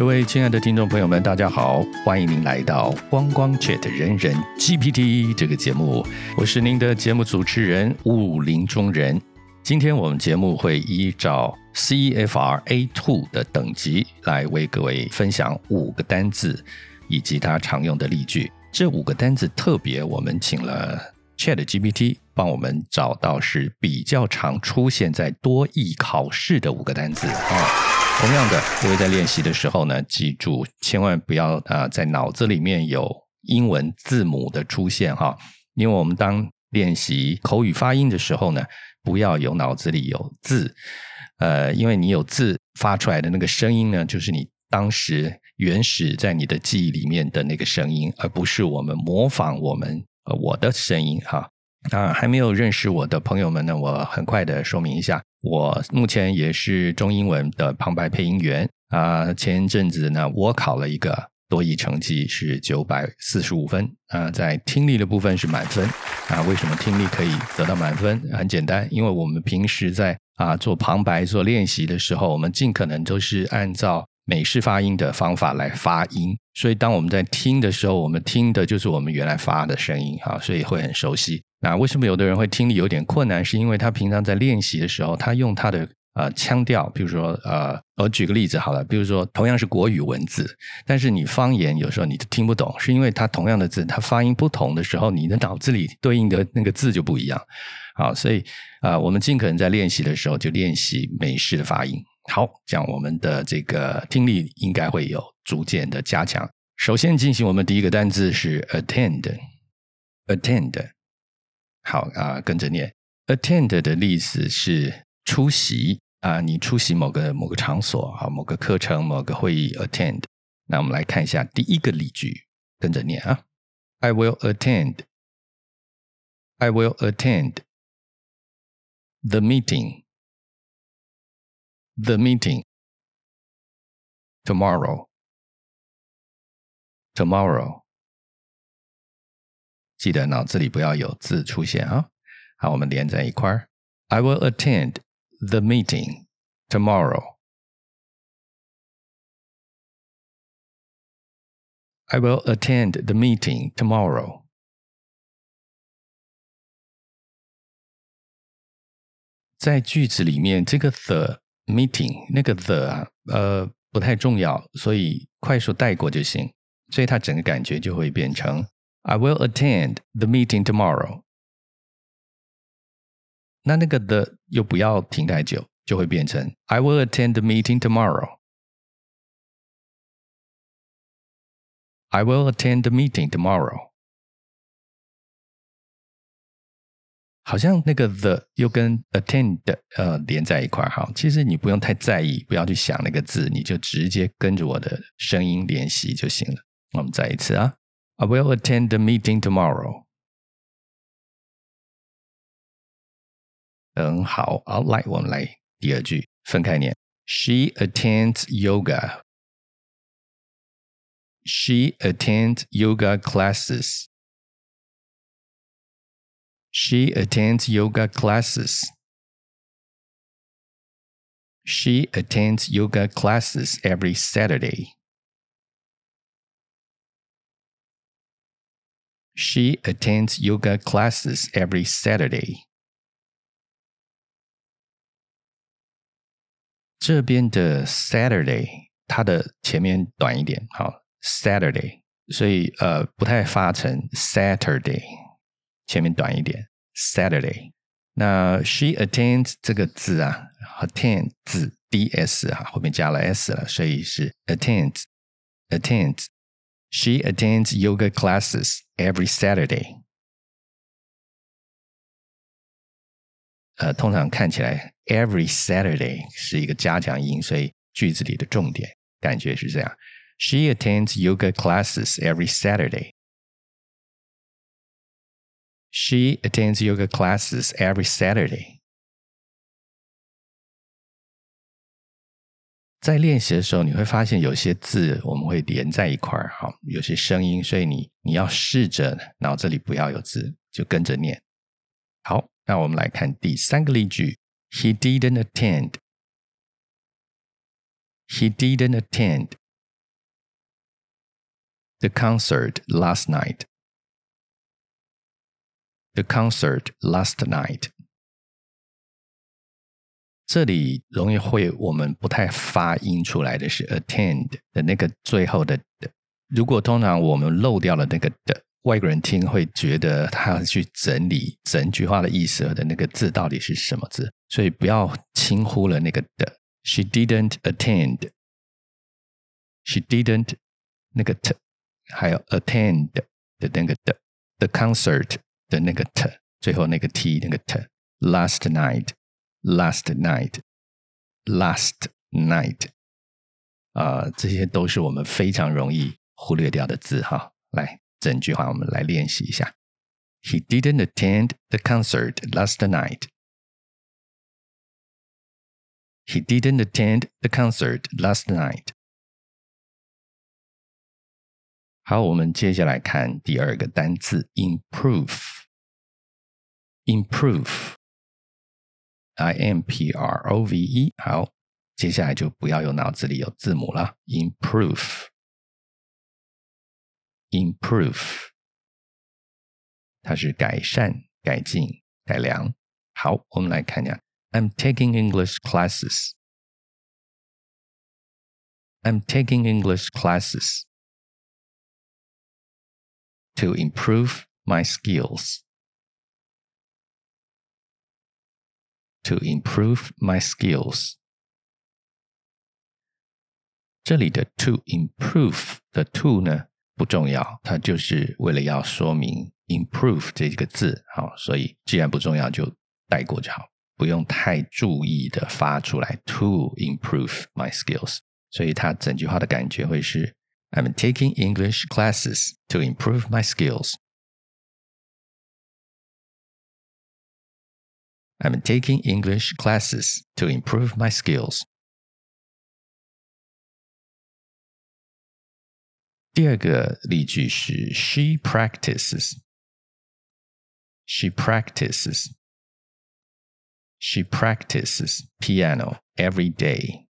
各位亲爱的听众朋友们，大家好，欢迎您来到光光 Chat 人人 GPT 这个节目，我是您的节目主持人武林中人。今天我们节目会依照 CFR A Two 的等级来为各位分享五个单字以及它常用的例句。这五个单字特别，我们请了 Chat GPT 帮我们找到是比较常出现在多义考试的五个单词啊。同样的，各位在练习的时候呢，记住千万不要啊，在脑子里面有英文字母的出现哈，因为我们当练习口语发音的时候呢，不要有脑子里有字，呃，因为你有字发出来的那个声音呢，就是你当时原始在你的记忆里面的那个声音，而不是我们模仿我们我的声音哈。啊还没有认识我的朋友们呢，我很快的说明一下。我目前也是中英文的旁白配音员啊。前阵子呢，我考了一个多译成绩是九百四十五分啊，在听力的部分是满分啊。为什么听力可以得到满分？很简单，因为我们平时在啊做旁白做练习的时候，我们尽可能都是按照美式发音的方法来发音，所以当我们在听的时候，我们听的就是我们原来发的声音哈，所以会很熟悉。那为什么有的人会听力有点困难？是因为他平常在练习的时候，他用他的呃腔调，比如说呃，我举个例子好了，比如说同样是国语文字，但是你方言有时候你听不懂，是因为它同样的字，它发音不同的时候，你的脑子里对应的那个字就不一样。好，所以啊，我们尽可能在练习的时候就练习美式的发音。好，这样我们的这个听力应该会有逐渐的加强。首先进行我们第一个单字是 attend，attend。好啊，跟着念。Attend 的意思是出席啊，你出席某个某个场所啊，某个课程、某个会议。Attend。那我们来看一下第一个例句，跟着念啊。I will attend. I will attend the meeting. The meeting tomorrow. Tomorrow. 记得脑子里不要有字出现啊！好，我们连在一块儿。I will attend the meeting tomorrow. I will attend the meeting tomorrow. 在句子里面，这个 the meeting 那个 the 啊，呃，不太重要，所以快速带过就行。所以它整个感觉就会变成 I will attend the meeting tomorrow。那那个的又不要停太久，就会变成 I will attend the meeting tomorrow。I will attend the meeting tomorrow。 好像那个 the 又跟 attend 呃连在一块儿哈，其实你不用太在意，不要去想那个字，你就直接跟着我的声音练习就行了。我们再一次啊。I will attend the meeting tomorrow. 很好，好，来，我们来第二句，分开念。She attends yoga. She attends yoga classes. She attends yoga classes. She attends yoga classes every Saturday. She attends yoga classes every Saturday. 这边的 Saturday，它的前面短一点，好 Saturday，所以呃不太发成 Saturday， 前面短一点 Saturday。那 she attends 这个字啊，attend 字 d s 啊，后面加了 s 了，所以是 attends attends。she attends yoga classes every Saturday. 呃，通常看起来 every Saturday 是一个加强音，所以句子里的重点感觉是这样：She attends yoga classes every Saturday. She attends yoga classes every Saturday. 在练习的时候，你会发现有些字我们会连在一块儿，好，有些声音，所以你你要试着脑子里不要有字，就跟着念。好，那我们来看第三个例句：He didn't attend. He didn't attend The concert last night. The concert last night. 这里容易会我们不太发音出来的是 attend 的那个最后的的。如果通常我们漏掉了那个的，外国人听会觉得他去整理整句话的意思的那个字到底是什么字，所以不要轻忽了那个的。She didn't attend. She didn't 那个 t 还有 attend 的那个的 the concert 的那个 t 最后那个 t 那个 t last night。last night, last night，啊、呃，这些都是我们非常容易忽略掉的字哈。来，整句话我们来练习一下。He didn't attend the concert last night. He didn't attend the concert last night. 好，我们接下来看第二个单词 improve。improve I M P R O V E。好，接下来就不要有脑子里有字母了。Improve，improve，它是改善、改进、改良。好，我们来看一下。I'm taking English classes. I'm taking English classes to improve my skills. to improve my skills。这里的 to improve 的 to 呢不重要，它就是为了要说明 improve 这个字。好，所以既然不重要，就带过就好，不用太注意的发出来。To improve my skills，所以它整句话的感觉会是 I'm taking English classes to improve my skills。I'm taking English classes to improve my skills. 第二个例句是 She practices. She practices. She practices piano every day.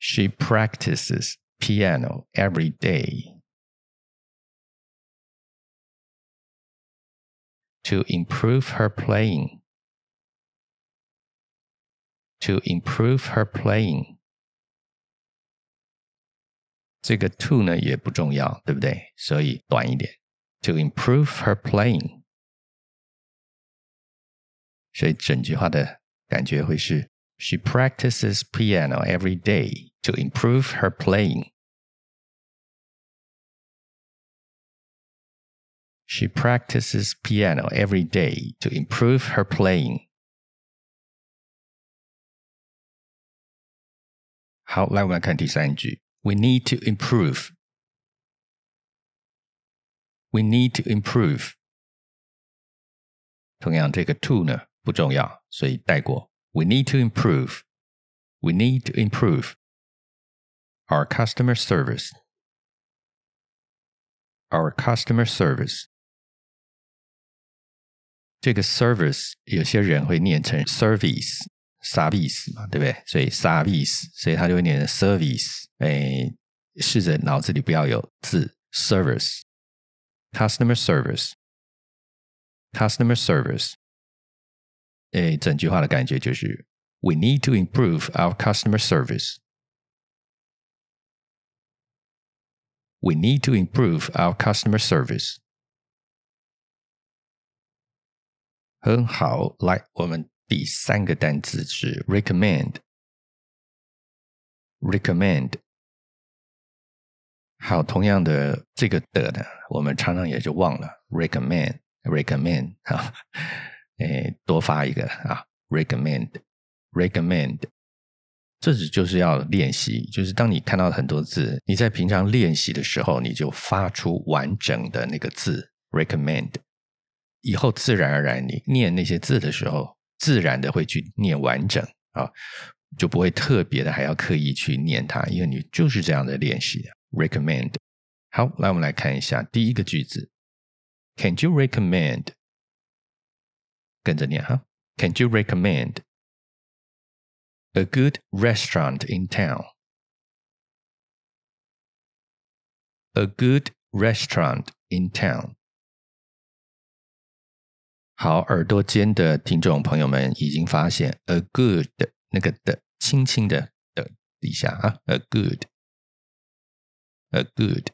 She practices piano every day. to improve her playing. To improve her playing. 这个 to 呢也不重要，对不对？所以短一点。To improve her playing，所以整句话的感觉会是 She practices piano every day to improve her playing. She practices piano every day to improve her playing. 好，来我们来看第三句。We need to improve. We need to improve. 同样，这个 to 呢不重要，所以带过。We need to improve. We need to improve our customer service. Our customer service. 这个 service 有些人会念成 service service 嘛，对不对？所以 service，所以他就会念成 service。哎，试着脑子里不要有字 service，customer service，customer service。哎，整句话的感觉就是 we need to improve our customer service。 We need to improve our customer service. 很好，来，我们第三个单词是 recommend。recommend。好，同样的这个的呢，我们常常也就忘了 recommend，recommend 哈，诶，多发一个啊，recommend，recommend。 这只就是要练习，就是当你看到很多字，你在平常练习的时候，你就发出完整的那个字 recommend。以后自然而然，你念那些字的时候，自然的会去念完整啊，就不会特别的还要刻意去念它，因为你就是这样的练习。Recommend。好，来我们来看一下第一个句子。Can you recommend？跟着念哈。Can you recommend a good restaurant in town？ a good restaurant in town。好，耳朵尖的听众朋友们已经发现，a good 那个的轻轻的的底下啊，a good，a good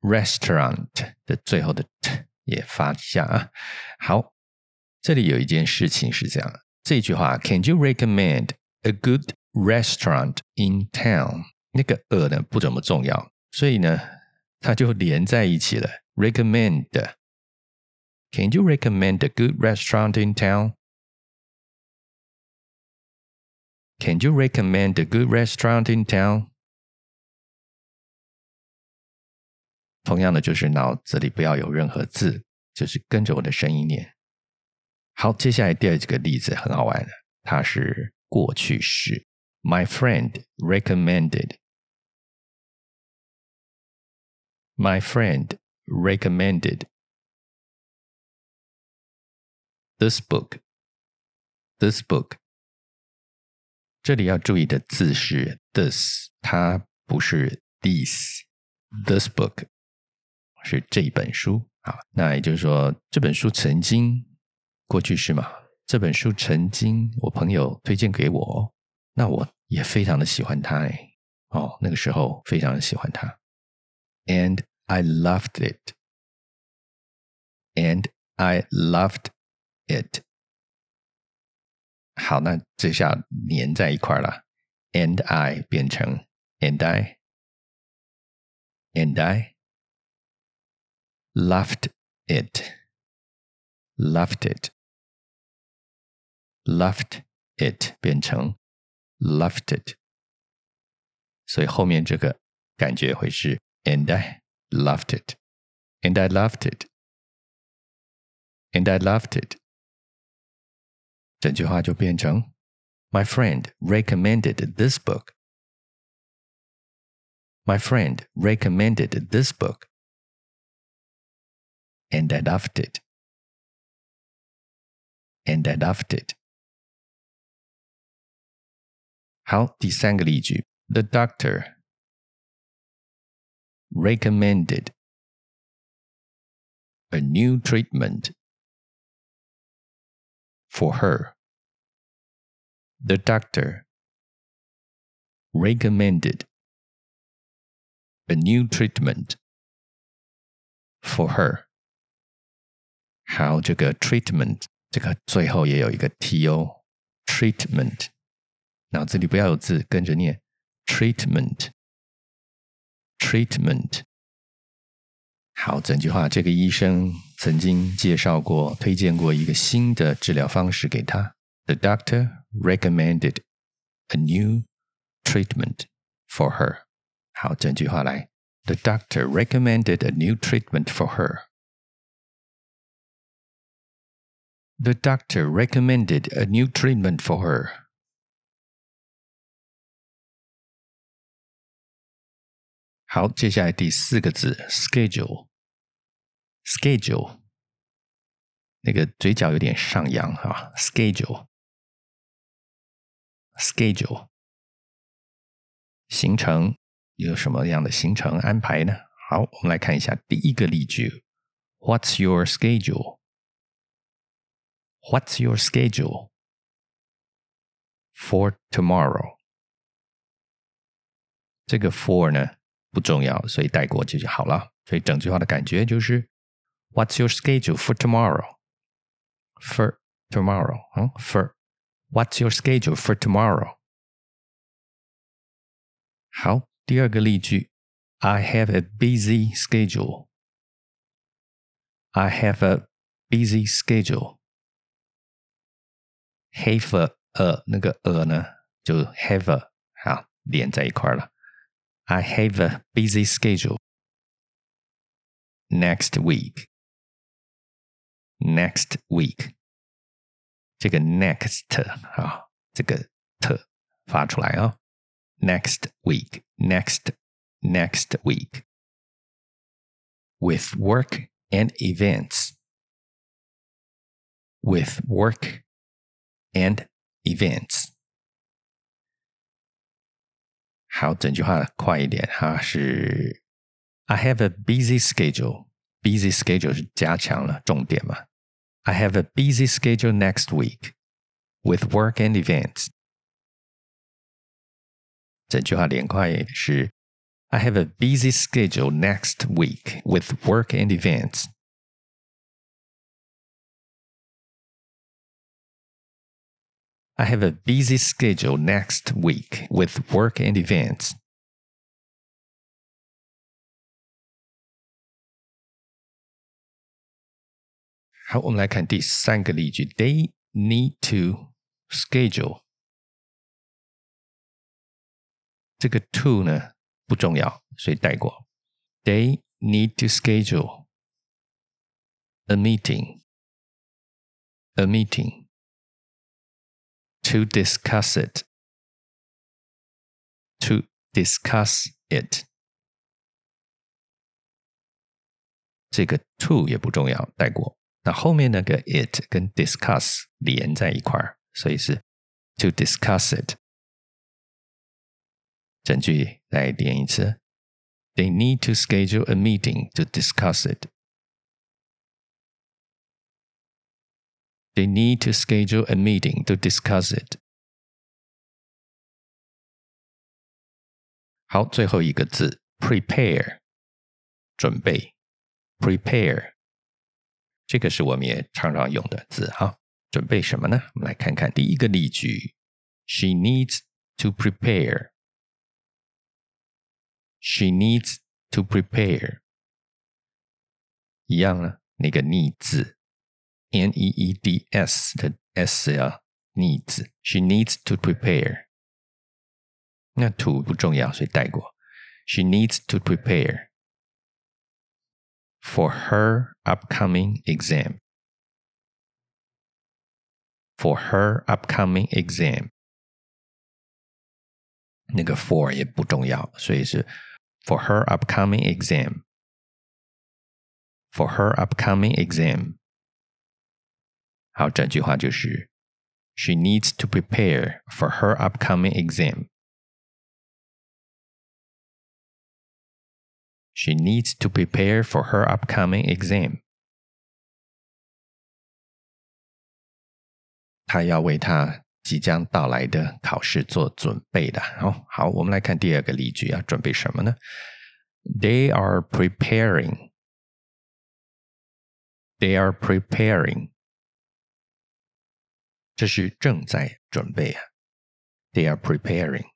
restaurant 的最后的 t 也发一下啊。好，这里有一件事情是这样， 这句话，Can you recommend a good restaurant in town？那个 a 呢不怎么重要，所以呢，它就连在一起了。Recommend。Can you recommend a good restaurant in town? Can you recommend a good restaurant in town? 同样的，就是脑子里不要有任何字，就是跟着我的声音念。 好，接下来第二个例子很好玩的，它是过去式。My friend recommended. My friend recommended this book. This book. 这里要注意的字是 this，它不是 this。This book 是这本书啊，那也就是说这本书曾经过去式嘛。这本书曾经我朋友推荐给我，那我也非常的喜欢它哎，哦，那个时候非常的喜欢它，and I loved it, and I loved it。好，那这下连在一块了，and I 变成 and I, and I loved it, loved it。loved it 变成 loved it，所以后面这个感觉会是 and I loved it, and I loved it, and I loved it。整句话就变成 My friend recommended this book. My friend recommended this book, and I loved it. And I loved it. 好，第三个例句，The doctor recommended a new treatment for her. The doctor recommended a new treatment for her. 好，这个 treatment 这个最后也有一个 t o treatment。 脑子里不要有字，跟着念 treatment treatment。好，整句话，这个医生曾经介绍过、推荐过一个新的治疗方式给他。The doctor recommended a new treatment for her。好，整句话来，The doctor recommended a new treatment for her。The doctor recommended a new treatment for her. 好，接下来第四个字 schedule，schedule，那个嘴角有点上扬哈，schedule，schedule，行程有什么样的行程安排呢？好，我们来看一下第一个例句：What's your schedule？What's your schedule for tomorrow？这个 for 呢？不重要，所以带过去就好了。所以整句话的感觉就是，What's your schedule for tomorrow? For tomorrow，嗯，For What's your schedule for tomorrow？好，第二个例句，I have a busy schedule. I have a busy schedule. Have a, a 那个 a 呢，就 have a 好连在一块了。 I have a busy schedule next week. Next week，这个 next 啊，这个 t 发出来啊。Next week, next, next week. With work and events. With work and events. 好，整句话快一点，它是 I have a busy schedule。busy schedule 是加强了重点嘛？I have a busy schedule next week with work and events。整句话连快是 I have a busy schedule next week with work and events。 I have a busy schedule next week with work and events. 好，我们来看第三个例句。They need to schedule。这个 to 呢不重要，所以带过。They need to schedule a meeting. A meeting to discuss it. To discuss it. 这个 to 也不重要，带过。那后面那个 it 跟 discuss 连在一块儿，所以是 to discuss it。整句来连一次：They need to schedule a meeting to discuss it. They need to schedule a meeting to discuss it. 好，最后一个字 prepare，准备，prepare。这个是我们也常常用的字哈。准备什么呢？我们来看看第一个例句：She needs to prepare. She needs to prepare. 一样呢，那个 need 字 ，n e e d s 的 s 啊，needs。She needs to prepare. 那 to 不重要，所以带过。She needs to prepare for her upcoming exam. For her upcoming exam. 那个 for 也不重要，所以是 for her upcoming exam. For her upcoming exam. 好，整句话就是 She needs to prepare for her upcoming exam. She needs to prepare for her upcoming exam. 她要为她即将到来的考试做准备的。好，好，我们来看第二个例句啊，准备什么呢？They are preparing. They are preparing. 这是正在准备啊。They are preparing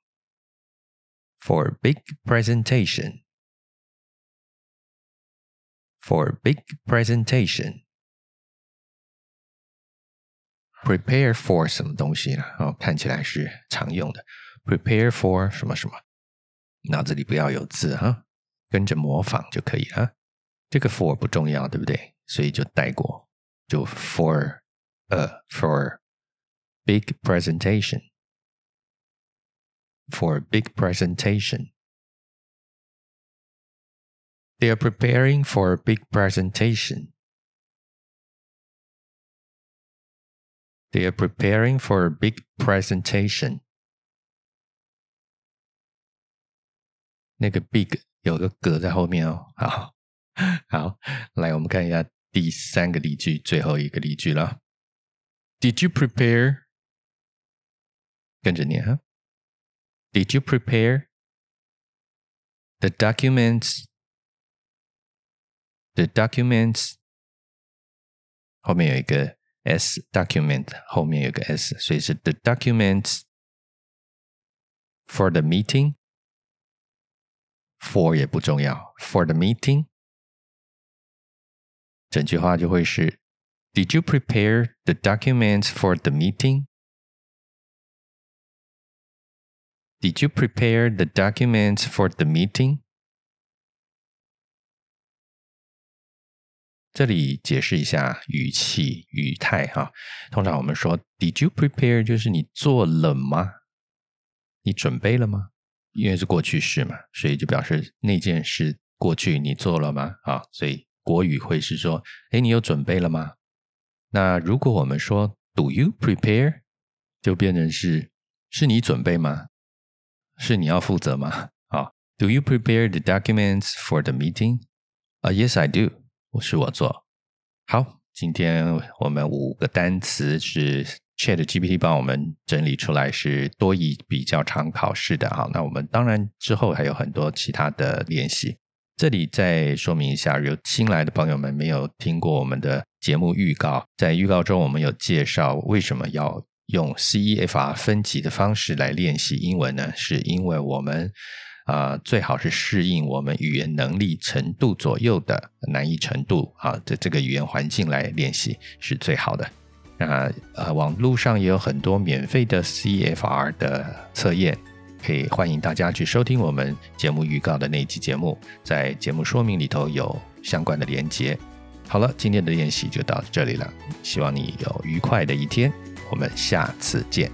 for a big presentation for a big presentation. Prepare for 什么东西呢？哦，看起来是常用的。Prepare for 什么什么，脑子里不要有字哈，跟着模仿就可以了。这个 for 不重要，对不对？所以就带过，就 for 呃 for big presentation for a big presentation。they are preparing for a big presentation. They are preparing for a big presentation. 那个 big 有个格在后面哦。好，好，来我们看一下第三个例句，最后一个例句了。Did you prepare？ 跟着念哈。Did you prepare the documents the documents 后面有一个 s document 后面有个 s，所以是 the documents for the meeting。for 也不重要，for the meeting。整句话就会是 Did you prepare the documents for the meeting? Did you prepare the documents for the meeting? 这里解释一下语气语态哈。通常我们说 “Did you prepare” 就是你做了吗？你准备了吗？因为是过去式嘛，所以就表示那件事过去你做了吗？啊，所以国语会是说：“哎，你有准备了吗？”那如果我们说 “Do you prepare”，就变成是是你准备吗？是你要负责吗？啊，Do you prepare the documents for the meeting？啊，Yes, I do。我是我做。好，今天我们五个单词是 Chat GPT 帮我们整理出来，是多义比较常考试的。好，那我们当然之后还有很多其他的练习。这里再说明一下，有新来的朋友们没有听过我们的节目预告，在预告中我们有介绍为什么要用 CEFR 分级的方式来练习英文呢？是因为我们啊最好是适应我们语言能力程度左右的难易程度啊的这个语言环境来练习是最好的。那呃网络上也有很多免费的 CEFR 的测验。可以欢迎大家去收听我们节目预告的那一期节目，在节目说明里头有相关的连接。好了，今天的练习就到这里了，希望你有愉快的一天，我们下次见。